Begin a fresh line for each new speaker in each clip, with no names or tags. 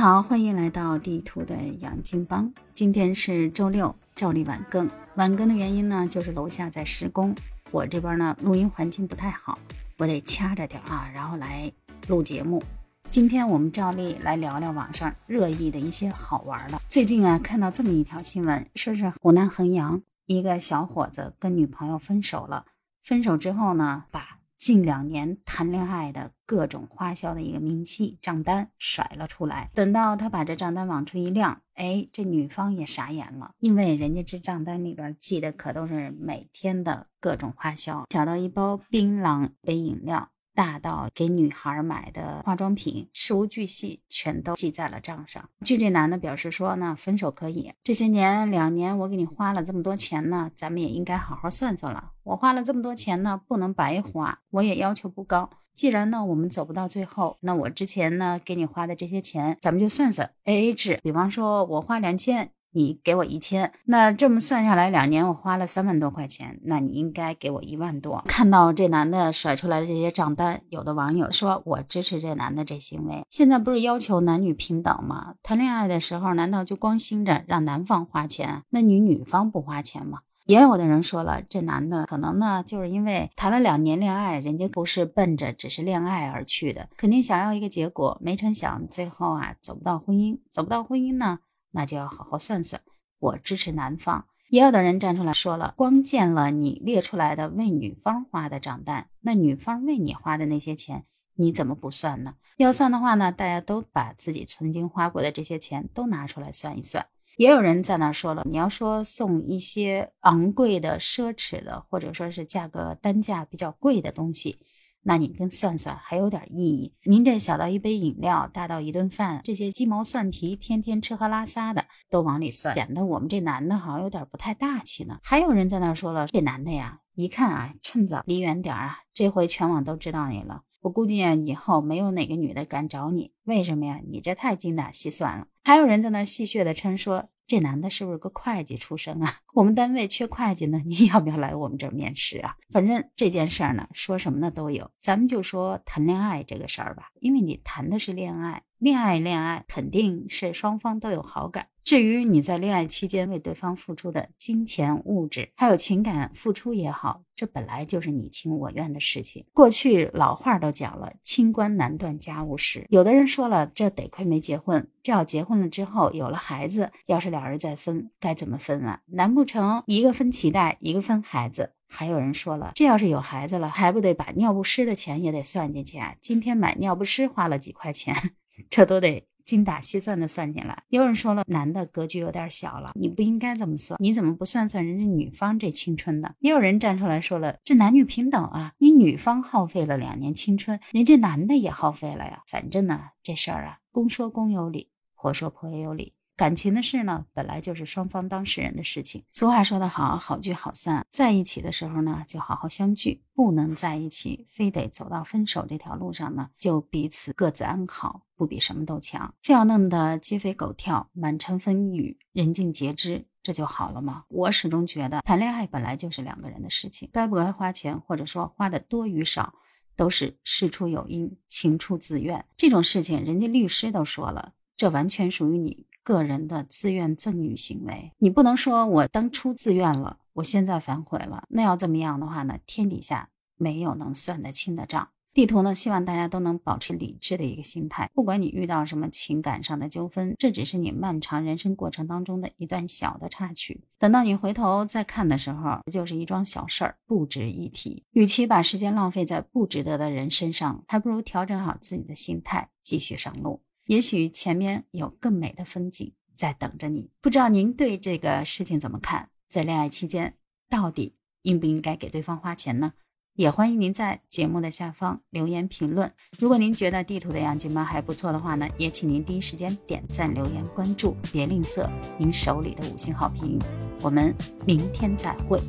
好，欢迎来到地图的养金帮。今天是周六，照例晚更。晚更的原因呢，就是楼下在施工，我这边呢录音环境不太好，我得掐着点啊，然后来录节目。今天我们照例来聊聊网上热议的一些好玩的。最近啊，看到这么一条新闻，说是湖南衡阳一个小伙子跟女朋友分手了，分手之后呢，把。近两年谈恋爱的各种花销的一个明细账单甩了出来，等到他把这账单往出一亮，哎，这女方也傻眼了，因为人家这账单里边记的可都是每天的各种花销，小到一包槟榔、杯饮料。大到给女孩买的化妆品，事无巨细，全都记在了账上。据这男的表示说呢，分手可以，这些年两年我给你花了这么多钱呢，咱们也应该好好算算了。我花了这么多钱呢，不能白花，我也要求不高。既然呢我们走不到最后，那我之前呢给你花的这些钱，咱们就算算 A A 制。比方说我花两千。你给我一千，那这么算下来，两年我花了三万多块钱，那你应该给我一万多。看到这男的甩出来的这些账单，有的网友说我支持这男的这行为。现在不是要求男女平等吗？谈恋爱的时候，难道就光心着让男方花钱，那女女方不花钱吗？也有的人说了，这男的可能呢，就是因为谈了两年恋爱，人家不是奔着只是恋爱而去的，肯定想要一个结果，没成想最后啊走不到婚姻，走不到婚姻呢。那就要好好算算，我支持男方。也有的人站出来说了，光见了你列出来的为女方花的账单，那女方为你花的那些钱，你怎么不算呢？要算的话呢，大家都把自己曾经花过的这些钱都拿出来算一算。也有人在那说了，你要说送一些昂贵的、奢侈的，或者说是价格单价比较贵的东西。那你跟算算还有点意义。您这小到一杯饮料，大到一顿饭，这些鸡毛蒜皮，天天吃喝拉撒的都往里算，显得我们这男的好像有点不太大气呢。还有人在那说了，这男的呀，一看啊，趁早离远点啊，这回全网都知道你了。我估计啊，以后没有哪个女的敢找你。为什么呀？你这太精打细算了。还有人在那戏谑的称说。这男的是不是个会计出身啊？我们单位缺会计呢，你要不要来我们这儿面试啊？反正这件事儿呢，说什么的都有。咱们就说谈恋爱这个事儿吧，因为你谈的是恋爱，恋爱恋爱肯定是双方都有好感。至于你在恋爱期间为对方付出的金钱、物质，还有情感付出也好，这本来就是你情我愿的事情。过去老话都讲了，清官难断家务事。有的人说了，这得亏没结婚，这要结婚了之后有了孩子，要是俩人再分，该怎么分啊？难不成一个分脐带，一个分孩子？还有人说了，这要是有孩子了，还不得把尿不湿的钱也得算进去啊？今天买尿不湿花了几块钱，这都得。精打细算的算进来，有人说了，男的格局有点小了，你不应该这么算，你怎么不算算人家女方这青春呢？也有人站出来说了，这男女平等啊，你女方耗费了两年青春，人家男的也耗费了呀。反正呢，这事儿啊，公说公有理，婆说婆也有理。感情的事呢，本来就是双方当事人的事情。俗话说得好，好聚好散，在一起的时候呢，就好好相聚；不能在一起，非得走到分手这条路上呢，就彼此各自安好，不比什么都强。非要弄得鸡飞狗跳、满城风雨、人尽皆知，这就好了吗？我始终觉得，谈恋爱本来就是两个人的事情，该不该花钱，或者说花的多与少，都是事出有因、情出自愿。这种事情，人家律师都说了，这完全属于你。个人的自愿赠与行为，你不能说我当初自愿了，我现在反悔了。那要这么样的话呢？天底下没有能算得清的账。地图呢，希望大家都能保持理智的一个心态。不管你遇到什么情感上的纠纷，这只是你漫长人生过程当中的一段小的插曲。等到你回头再看的时候，就是一桩小事儿，不值一提。与其把时间浪费在不值得的人身上，还不如调整好自己的心态，继续上路。也许前面有更美的风景在等着你。不知道您对这个事情怎么看？在恋爱期间，到底应不应该给对方花钱呢？也欢迎您在节目的下方留言评论。如果您觉得地图的养金猫还不错的话呢，也请您第一时间点赞、留言、关注，别吝啬您手里的五星好评。我们明天再会，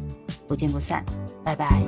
不见不散，拜拜。